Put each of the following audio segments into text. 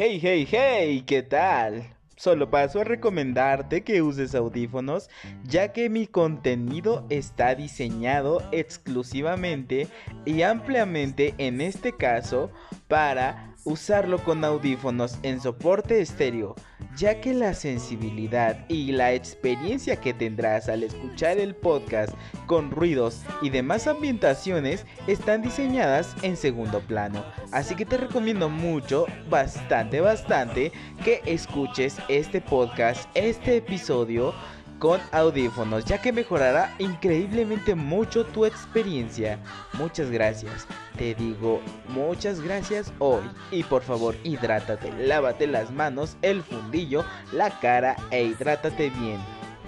Hey, hey, hey, ¿qué tal? Solo paso a recomendarte que uses audífonos ya que mi contenido está diseñado exclusivamente y ampliamente en este caso para usarlo con audífonos en soporte estéreo, ya que la sensibilidad y la experiencia que tendrás al escuchar el podcast con ruidos y demás ambientaciones están diseñadas en segundo plano. Así que te recomiendo mucho, bastante, bastante, que escuches este podcast, este episodio con audífonos, ya que mejorará increíblemente mucho tu experiencia. Muchas gracias. Te digo muchas gracias hoy. Y por favor, hidrátate, lávate las manos, el fundillo, la cara e hidrátate bien.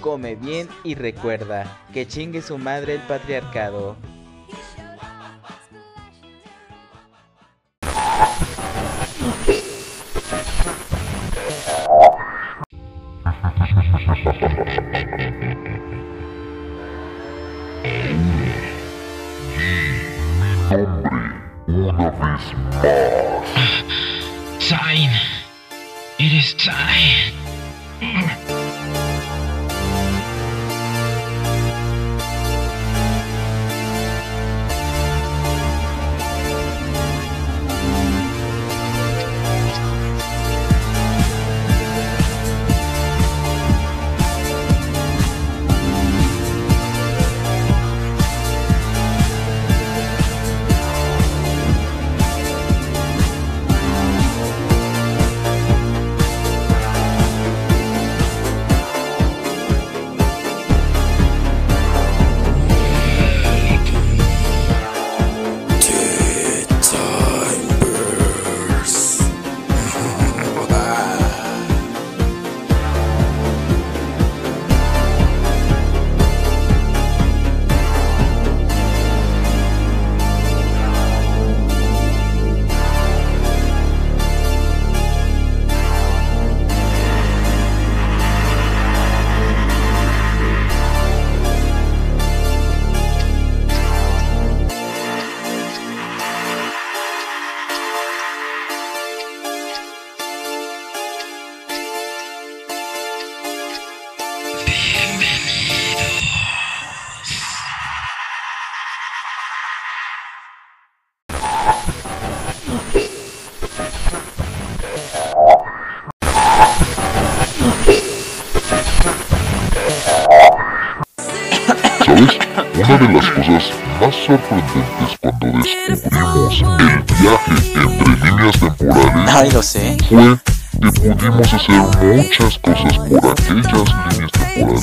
Come bien y recuerda que chingue su madre el patriarcado. Una de las cosas más sorprendentes cuando descubrimos el viaje entre líneas temporales Ay, lo sé. fue que pudimos hacer muchas cosas por aquellas líneas temporales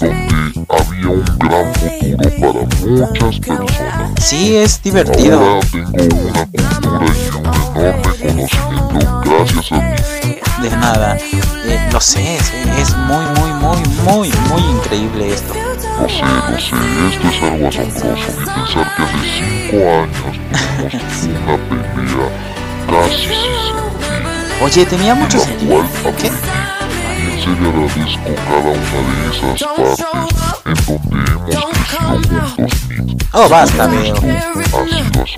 donde había un gran futuro para muchas personas. Sí, es divertido. Ahora tengo una cultura y un enorme conocimiento gracias a ti. De nada. Eh, lo sé, es muy, muy, muy, muy, muy increíble esto. Lo sé, lo sé, esto es algo asombroso y pensar que hace cinco años tuvimos una pelea casi sin sentido. Oye, tenía mucho la sentido. cual aprendí. Y en serio agradezco cada una de esas partes en donde hemos crecido juntos. Oh, basta, asombroso.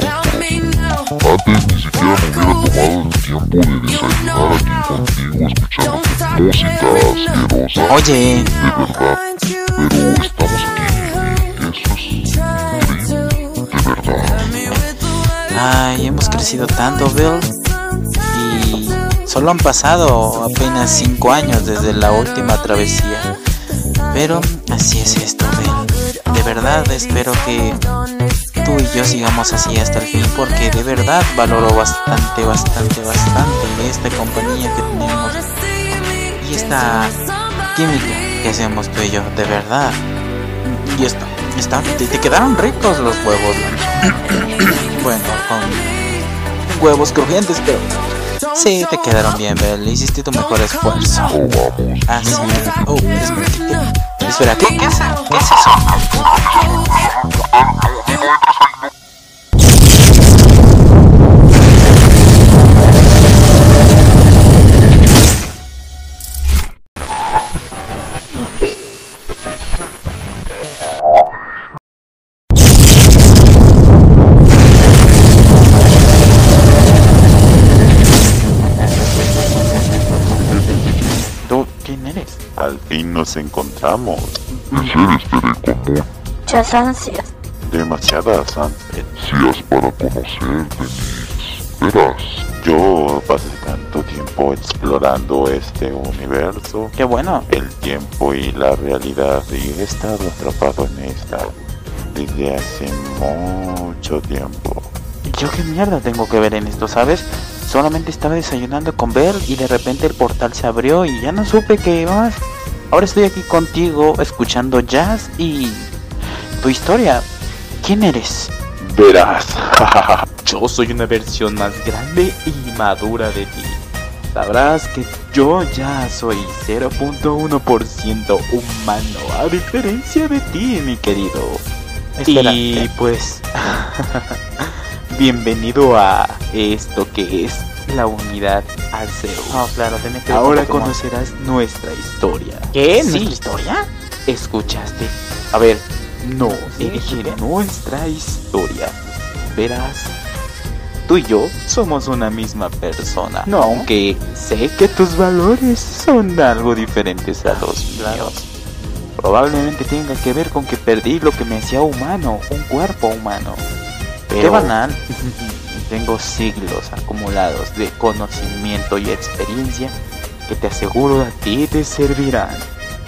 Antes ni siquiera me hubiera tomado el tiempo de desayunar aquí contigo escuchando tu música asquerosa. Oye, De verdad, ay, hemos crecido tanto, Bill. Y solo han pasado apenas cinco años desde la última travesía. Pero así es esto, Bill. De verdad espero que tú y yo sigamos así hasta el fin porque de verdad valoro bastante, bastante, bastante esta compañía que tenemos y esta química que hacemos tú y yo, de verdad. Y esto, está, te, quedaron ricos los huevos, ¿no? bueno, con huevos crujientes, pero sí, te quedaron bien, Bel. Hiciste tu mejor esfuerzo. Así es. Oh, espera, ¿qué, espera, ¿qué, qué es, qué es eso? Nos encontramos. De seres común. Muchas ansias. Demasiadas ansias para conocerte. Verás, yo pasé tanto tiempo explorando este universo. Qué bueno. El tiempo y la realidad y he estado atrapado en esta desde hace mucho tiempo. ¿Yo qué mierda tengo que ver en esto, sabes? Solamente estaba desayunando con Bell y de repente el portal se abrió y ya no supe qué más. Ahora estoy aquí contigo escuchando jazz y tu historia. ¿Quién eres? Verás. Yo soy una versión más grande y madura de ti. Sabrás que yo ya soy 0.1% humano, a diferencia de ti, mi querido. Y pues, bienvenido a esto que es la unidad Arceus. Oh, claro, tenés que Ahora conocerás nuestra historia. ¿Qué? Sí. ¿Nuestra historia? ¿Escuchaste? A ver, no, dije nuestra historia. Verás, tú y yo somos una misma persona. No. Aunque sé que tus valores son algo diferentes a los míos. Probablemente tenga que ver con que perdí lo que me hacía humano, un cuerpo humano. Pero Qué banal. tengo siglos acumulados de conocimiento y experiencia que te aseguro a ti te servirán.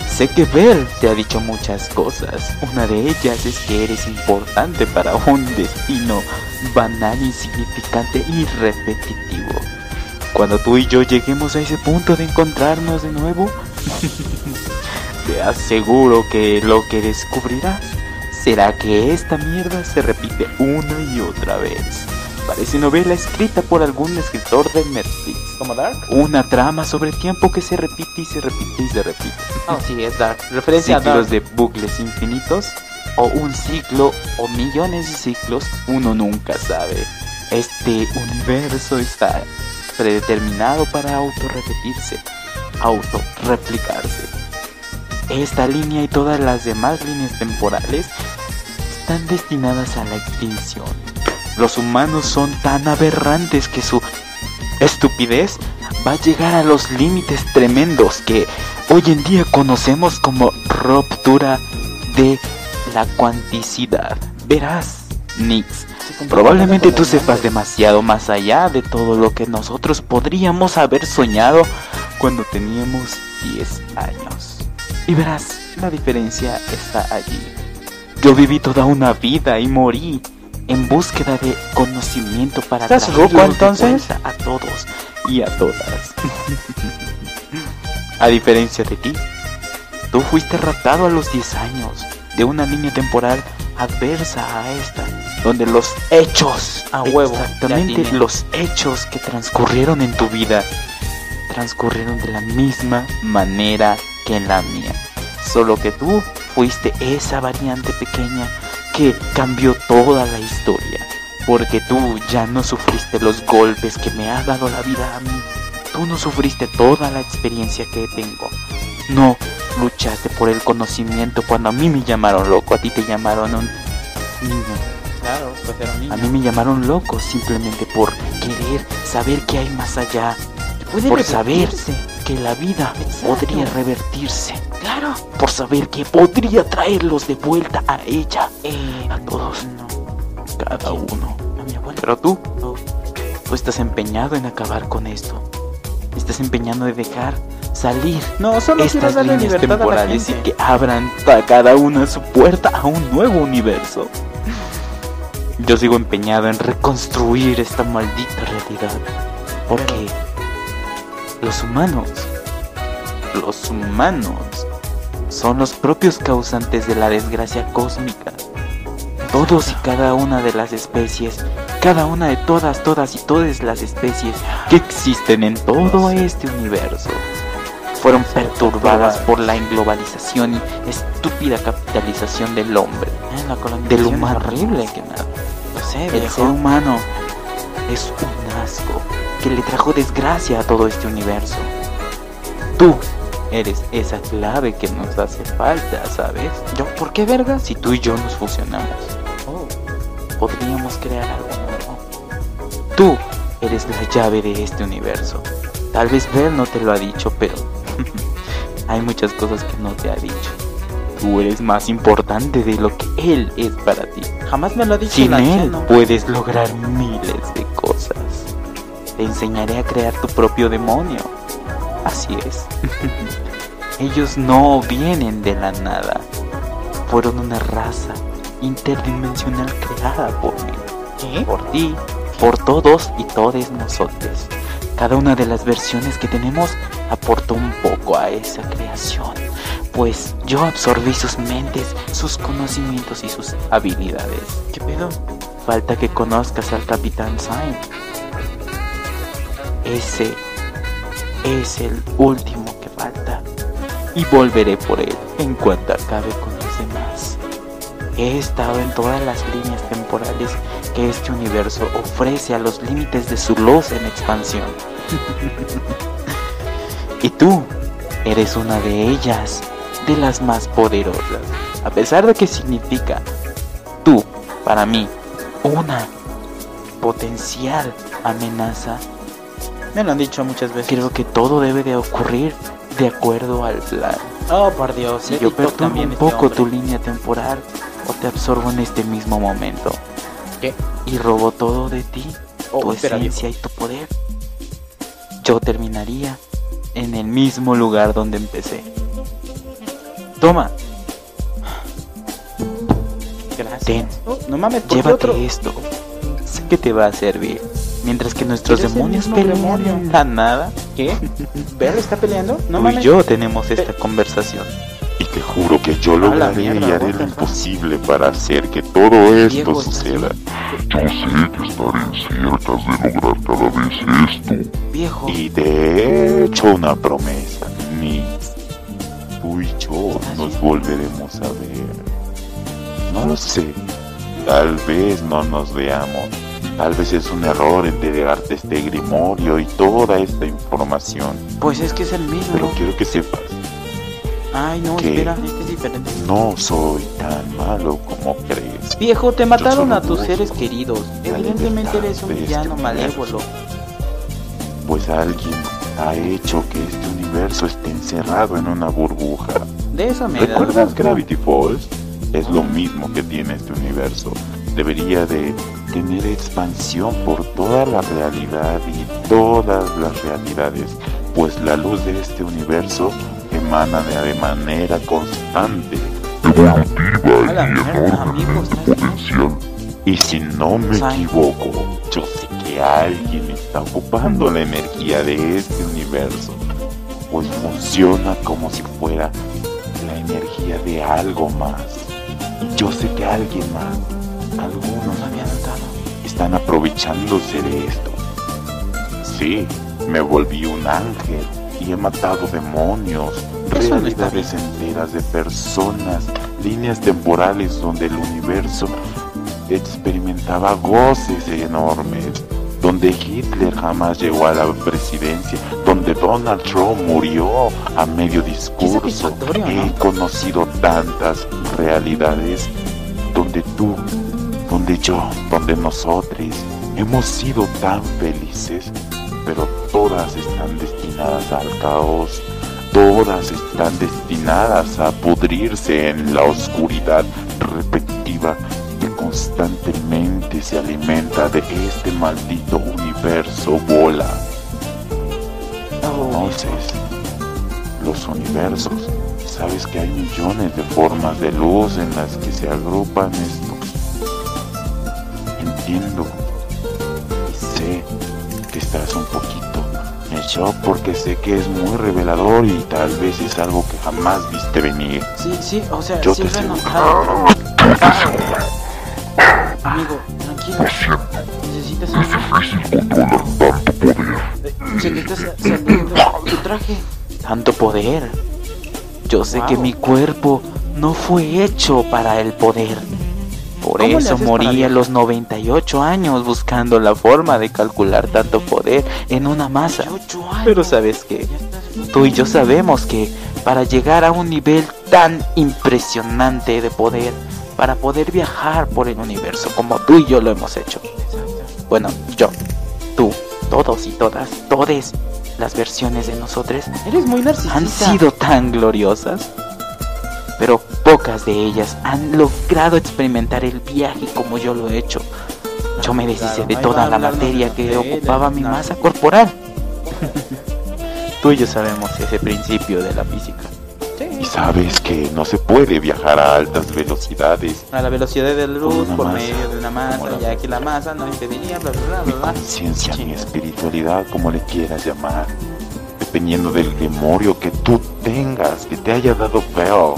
Sé que Bell te ha dicho muchas cosas. Una de ellas es que eres importante para un destino banal, insignificante y repetitivo. Cuando tú y yo lleguemos a ese punto de encontrarnos de nuevo, te aseguro que lo que descubrirás será que esta mierda se repite una y otra vez. Parece novela escrita por algún escritor de Netflix. ¿Como Dark? Una trama sobre tiempo que se repite y se repite y se repite. Oh, sí, es Dark. Referencia a Dark. de bucles infinitos o un ciclo o millones de ciclos, uno nunca sabe. Este universo está predeterminado para autorrepetirse, autorreplicarse. Esta línea y todas las demás líneas temporales están destinadas a la extinción. Los humanos son tan aberrantes que su estupidez va a llegar a los límites tremendos que hoy en día conocemos como ruptura de la cuanticidad. Verás, Nix, probablemente tú sepas demasiado más allá de todo lo que nosotros podríamos haber soñado cuando teníamos 10 años. Y verás, la diferencia está allí. Yo viví toda una vida y morí en búsqueda de conocimiento para ¿Estás ruco, entonces? a todos y a todas. a diferencia de ti, tú fuiste raptado a los 10 años de una línea temporal adversa a esta, donde los hechos, A huevo, exactamente los hechos que transcurrieron en tu vida, transcurrieron de la misma manera que en la mía. Solo que tú fuiste esa variante pequeña que cambió toda la historia. Porque tú ya no sufriste los golpes que me ha dado la vida a mí. Tú no sufriste toda la experiencia que tengo. No luchaste por el conocimiento cuando a mí me llamaron loco. A ti te llamaron un niño. Claro, pues era un niño. A mí me llamaron loco simplemente por querer saber qué hay más allá. Por saber revertirse. Que la vida Exacto. podría revertirse. Claro. Por saber que podría traerlos de vuelta a ella. Eh, A todos. No. Cada uno. A mi abuela. Pero tú, No. tú estás empeñado en acabar con esto. Estás empeñado en dejar salir No, solo quiero estas darle líneas libertad a la temporales y que abran a cada una su puerta a un nuevo universo. Yo sigo empeñado en reconstruir esta maldita realidad. Porque los humanos, los humanos, son los propios causantes de la desgracia cósmica. Todos y cada una de las especies, cada una de todas, todas y todas las especies que existen en todo este universo, fueron perturbadas por la globalización y estúpida capitalización del hombre, la del humano. horrible. que nada. El ser humano es un asco que le trajo desgracia a todo este universo. Tú eres esa clave que nos hace falta, ¿sabes? ¿Yo? ¿Por qué vergas? Si tú y yo nos fusionamos, Oh, podríamos crear algo nuevo. Tú eres la llave de este universo. Tal vez Bell no te lo ha dicho, pero hay muchas cosas que no te ha dicho. Tú eres más importante de lo que él es para ti. Jamás me lo ha dicho Sin él anciano. puedes lograr miles de cosas. Te enseñaré a crear tu propio demonio. Así es. Ellos no vienen de la nada. Fueron una raza interdimensional creada por mí. ¿Qué? Por ti, por todos y todes nosotros. Cada una de las versiones que tenemos aportó un poco a esa creación. Pues yo absorbí sus mentes, sus conocimientos y sus habilidades. ¿Qué pedo? Falta que conozcas al Capitán Sain. Ese es el último que falta. Y volveré por él en cuanto acabe con los demás. He estado en todas las líneas temporales que este universo ofrece a los límites de su luz en expansión. y tú eres una de ellas, de las más poderosas. A pesar de que significa tú, para mí, una potencial amenaza, Me lo han dicho muchas veces. creo que todo debe de ocurrir de acuerdo al plan. Oh, por Dios. Si he yo perturbo también un este poco tu línea temporal o te absorbo en este mismo momento ¿Qué? y robo todo de ti, Oh, tu espera, esencia y tu poder, yo terminaría en el mismo lugar donde empecé. Toma, Gracias. ten, Oh, no mames, ¿por qué llévate otro? esto. Sé que te va a servir. Mientras que nuestros demonios pelean demonio. en la nada, ¿Qué? ¿Ver está peleando? No tú y yo tenemos esta conversación. Y te juro que yo lograré mierda, y haré lo imposible para hacer que todo esto Diego, suceda. ¿estás Yo sé que estaré cerca de lograr cada vez esto. Viejo, Y te he hecho una promesa, Nix. Tú y yo nos volveremos a ver. No lo sé. Tal vez no nos veamos. Tal vez es un error entregarte este grimorio y toda esta información. pues es que es el mismo. Pero quiero que sepas, Ay, no, ¿Qué? espera, este es diferente. no soy tan malo como crees. Viejo, te mataron a tus seres queridos. Evidentemente eres un este villano malévolo. Pues alguien ha hecho que este universo esté encerrado en una burbuja. De eso me da. ¿Recuerdas Gravity Falls? Es lo mismo que tiene este universo. Debería de tener expansión por toda la realidad y todas las realidades, pues la luz de este universo emana de de manera constante. A la mierda, amigo, ¿estás bien? Potencial. Y si no me Sai. equivoco, yo sé que alguien está ocupando la energía de este universo, pues funciona como si fuera la energía de algo más. Y yo sé que alguien más, algunos habían notado, están aprovechándose de esto. Sí, me volví un ángel y he matado demonios, Eso no está realidades enteras de personas, líneas temporales donde el universo experimentaba goces enormes, donde Hitler jamás llegó a la presidencia, donde Donald Trump murió a medio discurso. He ¿no? conocido tantas realidades donde tú, donde yo, donde nosotros hemos sido tan felices, pero todas están destinadas al caos. Todas están destinadas a pudrirse en la oscuridad repetitiva que constantemente se alimenta de este maldito universo bola. Entonces, los universos, sabes que hay millones de formas de luz en las que se agrupan. Entiendo y sé que estás un poquito en shock porque sé que es muy revelador y tal vez es algo que jamás viste venir. Sí, sí, o sea, Yo sí te lo. Amigo, tranquilo. Necesitas algo. Eh, Se le está sa- saliendo tu traje. tanto poder. Yo sé que mi cuerpo no fue hecho para el poder. Por ¿Cómo le eso haces morí para a los 98 años buscando la forma de calcular tanto poder en una masa. Pero sabes que tú y yo sabemos que para llegar a un nivel tan impresionante de poder, para poder viajar por el universo como tú y yo lo hemos hecho. Bueno, yo, tú, todos y todas, todes, las versiones de nosotros Eres muy narcisista. han sido tan gloriosas, pero pocas de ellas han logrado experimentar el viaje como yo lo he hecho. Yo me deshice de toda la materia que ocupaba mi masa corporal. Tú y yo sabemos ese principio de la física. Y sabes que no se puede viajar a altas velocidades. A la velocidad de la luz por masa. medio de una masa, la- ya que la masa no impediría, bla, bla, bla, Mi bla, bla. conciencia, mi espiritualidad, como le quieras llamar. Dependiendo del demonio que tú tengas, que te haya dado Bell.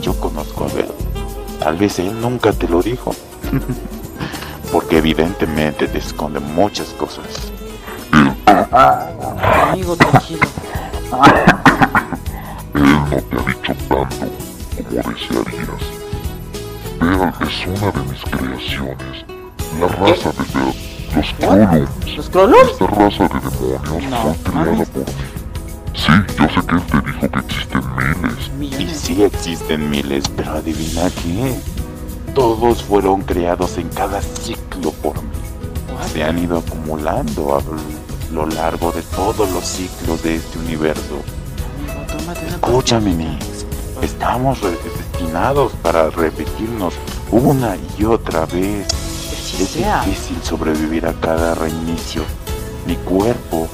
Yo conozco a Bell. Tal vez él nunca te lo dijo. Porque evidentemente te esconde muchas cosas. Amigo, tranquilo. Él no te ha dicho tanto como desearías. Bell es una de mis creaciones. La raza de los Krolums. ¿Los Krolums? Esta raza de demonios No, fue creada por mí. Sí, yo sé que él te dijo que existen miles. Y sí existen miles, pero adivina qué. Todos fueron creados en cada ciclo por mí. Se han ido acumulando a lo largo de todos los ciclos de este universo. Escúchame. Nix. Estamos destinados para repetirnos una y otra vez. Es difícil sobrevivir a cada reinicio. Mi cuerpo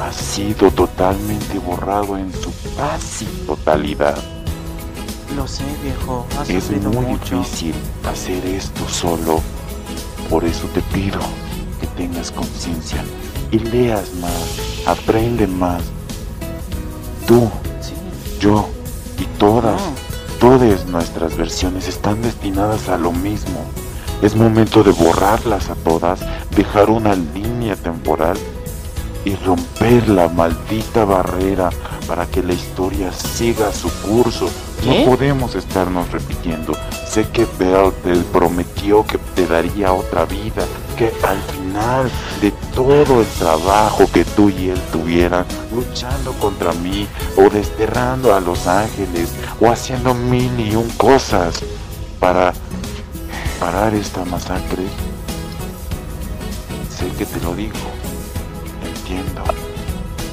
ha sido totalmente borrado en su casi totalidad. Lo sé, viejo. Has Es muy mucho. difícil hacer esto solo. Por eso te pido que tengas conciencia y leas más, aprende más. Tú, Sí. yo y todas, No. todas nuestras versiones están destinadas a lo mismo. Es momento de borrarlas a todas, dejar una línea temporal y romper la maldita barrera para que la historia siga su curso. ¿Qué? No podemos estarnos repitiendo. Sé que Bell te prometió que te daría otra vida, que al final de todo el trabajo que tú y él tuvieran, luchando contra mí o desterrando a los ángeles o haciendo mil y un cosas para parar esta masacre, sé que te lo dijo,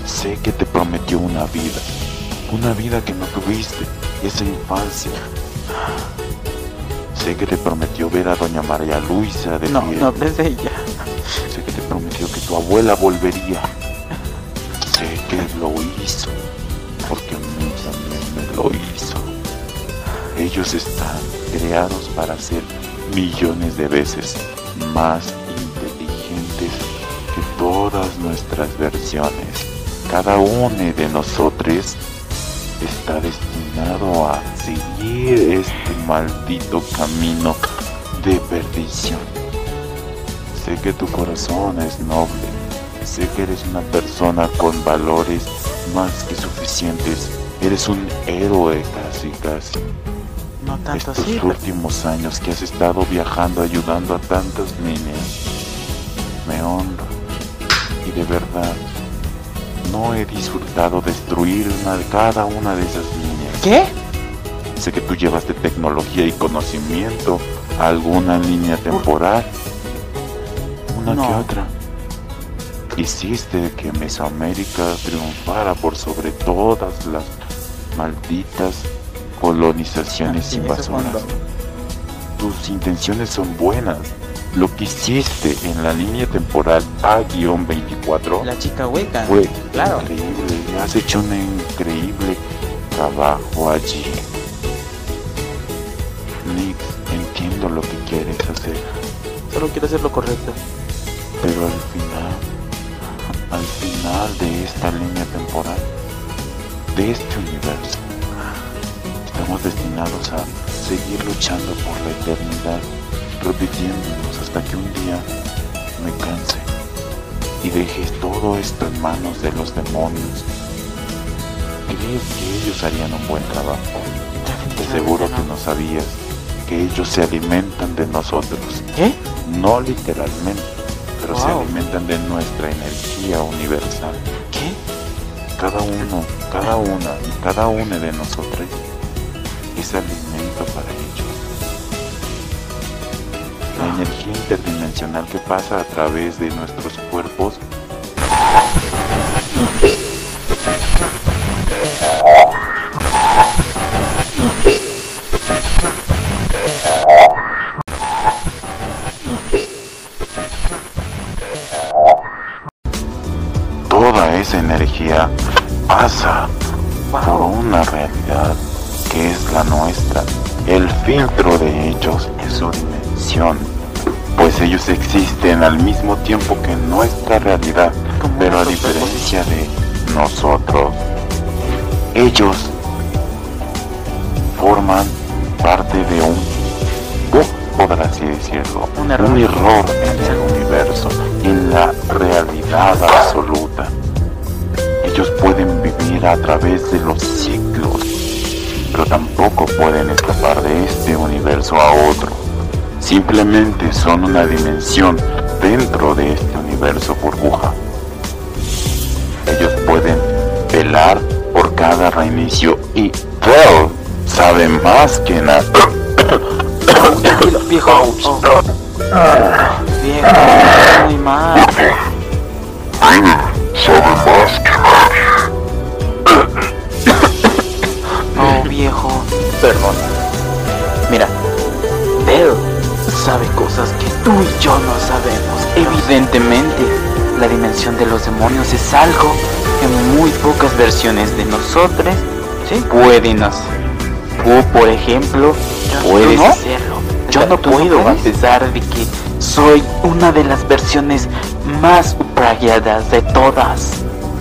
sé que te prometió una vida, una vida que no tuviste, esa infancia. Sé que te prometió ver a doña María Luisa de No, pie. no hables de ella. Sé que te prometió que tu abuela volvería. Sé que lo hizo, porque a mí también me lo hizo. Ellos están creados para ser millones de veces más todas nuestras versiones. Cada uno de nosotros está destinado a seguir este maldito camino de perdición. Sé que tu corazón es noble. Sé que eres una persona con valores más que suficientes. Eres un héroe casi, casi. No tanto Estos pero- últimos años que has estado viajando ayudando a tantas niñas, me honra. De verdad, no he disfrutado destruir una, cada una de esas niñas. ¿Qué? Sé que tú llevas de tecnología y conocimiento a alguna línea temporal. Una que otra. Hiciste que Mesoamérica triunfara por sobre todas las malditas colonizaciones invasoras. Tus intenciones son buenas. Lo que hiciste en la línea temporal A-24 La chica hueca. fue Claro. increíble. Has hecho un increíble trabajo allí. Nick, entiendo lo que quieres hacer, Solo quiero hacer lo correcto. pero al final, al final de esta línea temporal, de este universo, estamos destinados a seguir luchando por la eternidad, repitiéndonos hasta que un día me canse y dejes todo esto en manos de los demonios. ¿Crees que ellos harían un buen trabajo? De seguro que no sabías que ellos se alimentan de nosotros. ¿Qué? No literalmente, pero se alimentan de nuestra energía universal. ¿Qué? Cada uno, cada una y cada una de nosotros es alimento para ellos la energía interdimensional que pasa a través de nuestros cuerpos Toda esa energía pasa por una realidad que es la nuestra, el filtro de hechos es su dimensión pues ellos existen al mismo tiempo que nuestra realidad, pero a diferencia de nosotros, ellos forman parte de un por así decirlo, Un error. un error en el universo, en la realidad absoluta. Ellos pueden vivir a través de los ciclos, pero tampoco pueden escapar de este universo a otro. Simplemente son una dimensión dentro de este universo burbuja. Ellos pueden velar por cada reinicio y Bell sabe más que nada. Viejo. Oh. Viejo, muy mal. Sabe más que Oh, viejo. Perdón. Yo no sabemos. Evidentemente, la dimensión de los demonios es algo que muy pocas versiones de nosotros pueden hacer. Tú, por ejemplo, puedes no? hacerlo. Yo no ¿Tú no puedo, a pesar de que soy una de las versiones más uprayadas de todas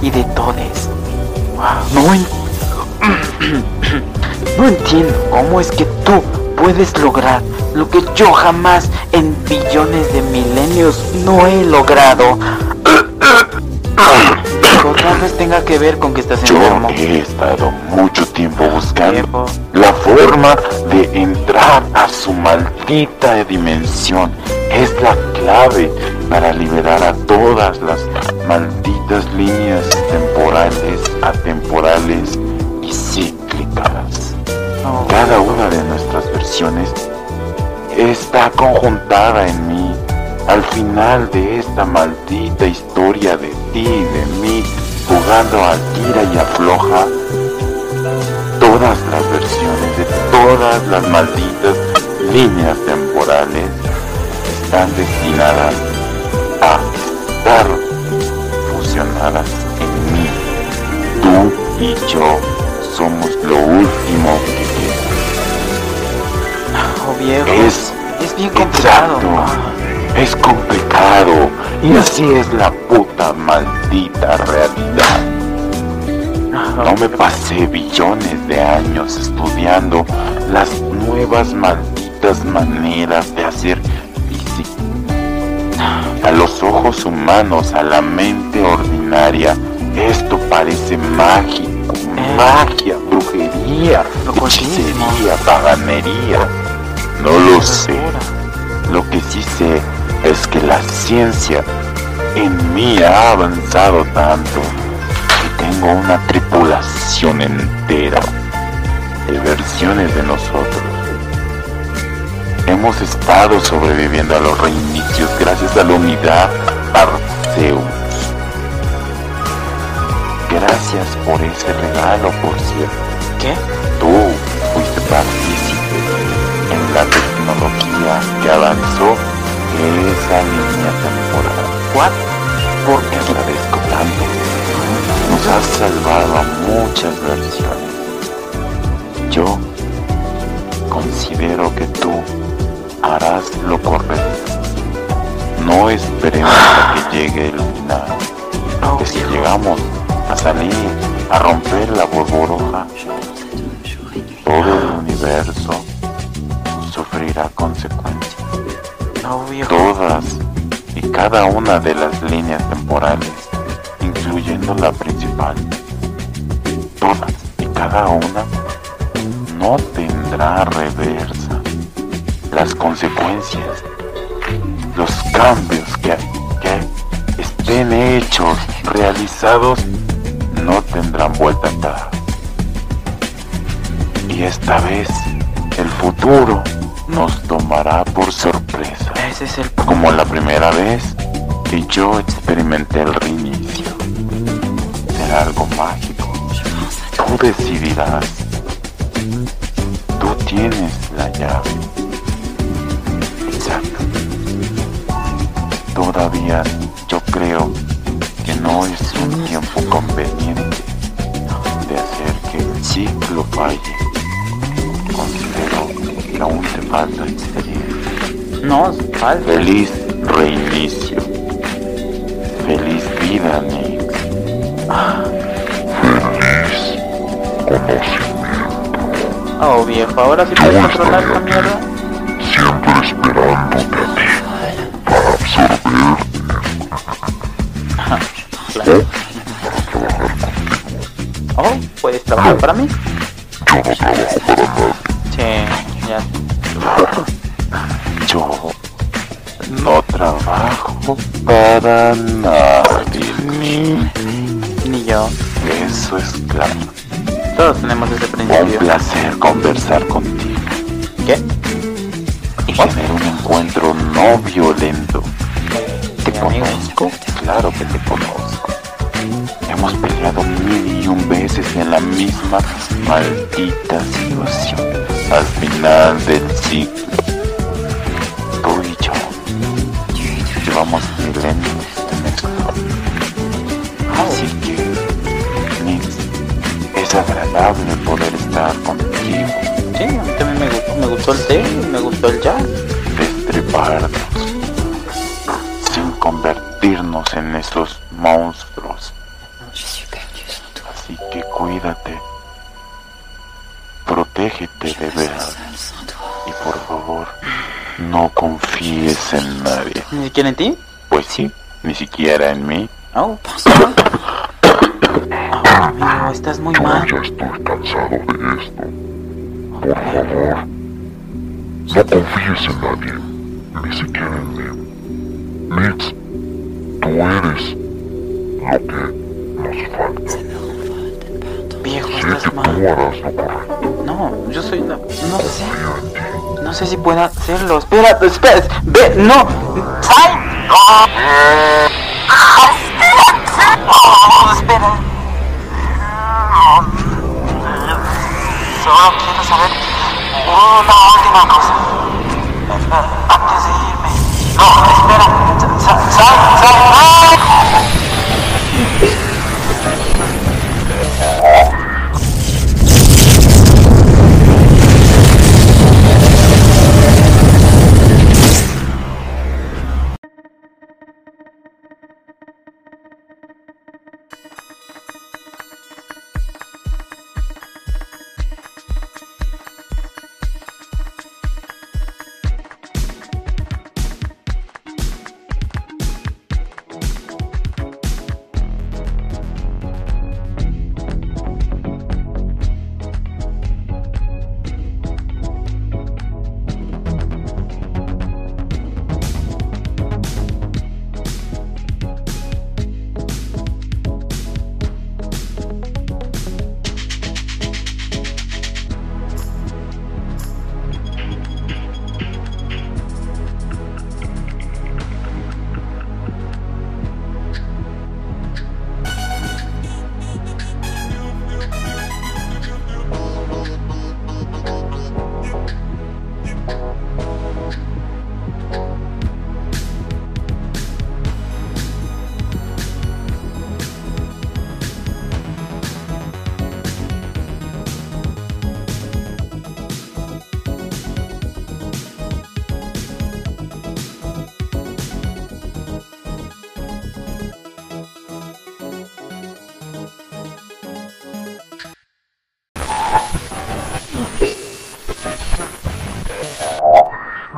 y de todes. No, en- no entiendo cómo es que tú puedes lograr lo que yo jamás en billones de milenios no he logrado. O tal vez tenga que ver con que estás Yo enfermo. he estado mucho tiempo buscando la forma de entrar a su maldita dimensión. Es la clave para liberar a todas las malditas líneas temporales, atemporales y cíclicas. Cada una de nuestras versiones está conjuntada en mí. Al final de esta maldita historia de ti y de mí, jugando a tira y afloja, todas las versiones de todas las malditas líneas temporales están destinadas a estar fusionadas en mí. Tú y yo somos lo último que viejo. Es Es bien complicado. Exacto. Es complicado. Y así es la puta maldita realidad. No me pasé billones de años estudiando las nuevas malditas maneras de hacer física. A los ojos humanos, a la mente ordinaria, esto parece mágico, magia, brujería, hechicería, paganería. No lo sé. Lo que sí sé es que la ciencia en mí ha avanzado tanto que tengo una tripulación entera de versiones de nosotros. Hemos estado sobreviviendo a los reinicios gracias a la unidad Arceus. Gracias por ese regalo, por cierto. ¿Qué? Tú fuiste en la tecnología que avanzó de esa línea temporal. ¿What? ¿Por qué agradezco tanto? Nos has salvado a muchas versiones. Yo considero que tú harás lo correcto. No esperemos a que llegue el final. Porque si llegamos a salir, a romper la burbuja, todo el universo cada una de las líneas temporales, incluyendo la principal, todas y cada una no tendrá reversa. Las consecuencias, los cambios que, estén hechos, realizados, no tendrán vuelta atrás. Y esta vez el futuro nos tomará por sorpresa Ese es el punto. como la primera vez que yo experimenté el reinicio. Será algo mágico. Tú decidirás. Tú tienes la llave. Exacto. Todavía yo creo que no es un tiempo conveniente de hacer que el ciclo falle. Que aún te falta experiencia. No, falta. Feliz reinicio. Feliz vida, Nix. Feliz conocimiento. Oh, viejo, ahora sí puedes controlar esta mierda. Siempre esperándote a ti. Para absorber Claro. Oh, ¿puedes trabajar para mí? yo no trabajo para nadie. Yo no trabajo para nadie. Ni Ni yo. eso es claro. Todos tenemos ese Un principio. placer conversar contigo ¿Qué? y tener un encuentro no violento. ¿Te conozco? Claro que te conozco. Hemos peleado mil y un veces en la misma maldita situación. Al final del ciclo. Tú y yo. Llevamos milenios en esto. Así que, Nix, es agradable poder estar contigo. Sí, a mí también me gustó, me gustó el té, me gustó el jazz. destriparnos sin convertirnos en esos monstruos. Así que cuídate, protégete de verdad y por favor no confíes en nadie. ¿Ni siquiera en ti? Pues sí, ni siquiera en mí. Oh. Oh, amigo, estás muy Yo mal. ya estoy cansado de esto. Por favor, no confíes en nadie, ni siquiera en mí. Nix, tú eres lo que nos falta. Viejo, estás mal. No, yo soy la... No sé. No sé si pueda hacerlo. Espera, espera. Ve, no. ¡Ay! ¡Oh! ¡Oh, espera! Solo quiero saber una última cosa. Antes de irme. No, espera. Sa- sa- sa- sa- ¡Ah!